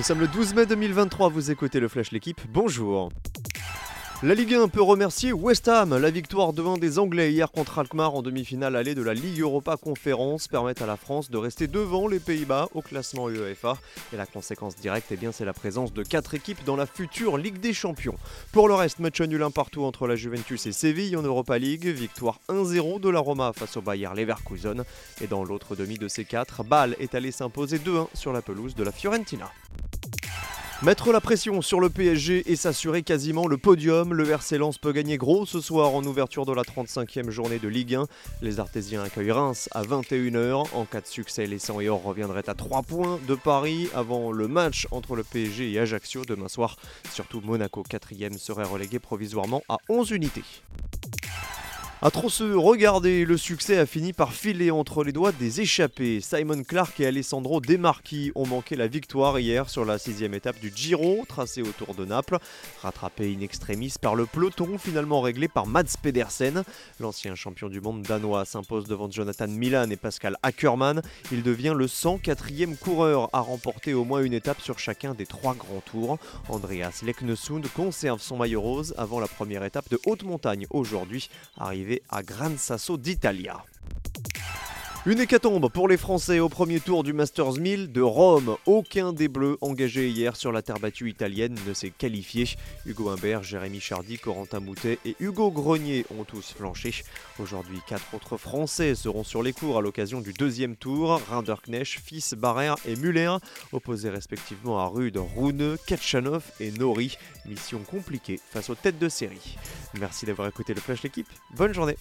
Nous sommes le 12 mai 2023, vous écoutez le Flash L'équipe, bonjour la Ligue 1 peut remercier West Ham. La victoire de 1 des Anglais hier contre Alkmaar en demi-finale allée de la Ligue Europa Conférence permet à la France de rester devant les Pays-Bas au classement UEFA. Et la conséquence directe, eh bien, c'est la présence de 4 équipes dans la future Ligue des Champions. Pour le reste, match nul un partout entre la Juventus et Séville en Europa League. Victoire 1-0 de la Roma face au Bayer Leverkusen. Et dans l'autre demi de ces 4, Bâle est allé s'imposer 2-1 sur la pelouse de la Fiorentina. Mettre la pression sur le PSG et s'assurer quasiment le podium, le RC Lens peut gagner gros ce soir en ouverture de la 35e journée de Ligue 1. Les Artésiens accueillent Reims à 21h. En cas de succès, les 100 et or reviendraient à 3 points de Paris avant le match entre le PSG et Ajaccio demain soir. Surtout Monaco 4e serait relégué provisoirement à 11 unités. À trop se regarder, le succès a fini par filer entre les doigts des échappés. Simon Clark et Alessandro De Marchi ont manqué la victoire hier sur la sixième étape du Giro, tracé autour de Naples. Rattrapé in extremis par le peloton, finalement réglé par Mads Pedersen. L'ancien champion du monde danois s'impose devant Jonathan Milan et Pascal Ackermann. Il devient le 104e coureur à remporter au moins une étape sur chacun des trois grands tours. Andreas Leknesund conserve son maillot rose avant la première étape de haute montagne aujourd'hui, à Gran Sasso d'Italia. Une hécatombe pour les Français au premier tour du Masters 1000 de Rome. Aucun des Bleus engagés hier sur la terre battue italienne ne s'est qualifié. Hugo Humbert, Jérémy Chardy, Corentin Moutet et Hugo Grenier ont tous flanché. Aujourd'hui, quatre autres Français seront sur les cours à l'occasion du deuxième tour. Rinderknecht, Fils, Barrère et Muller, opposés respectivement à Rude, Rouneux, Katchanov et Nori. Mission compliquée face aux têtes de série. Merci d'avoir écouté le Flash l'équipe. Bonne journée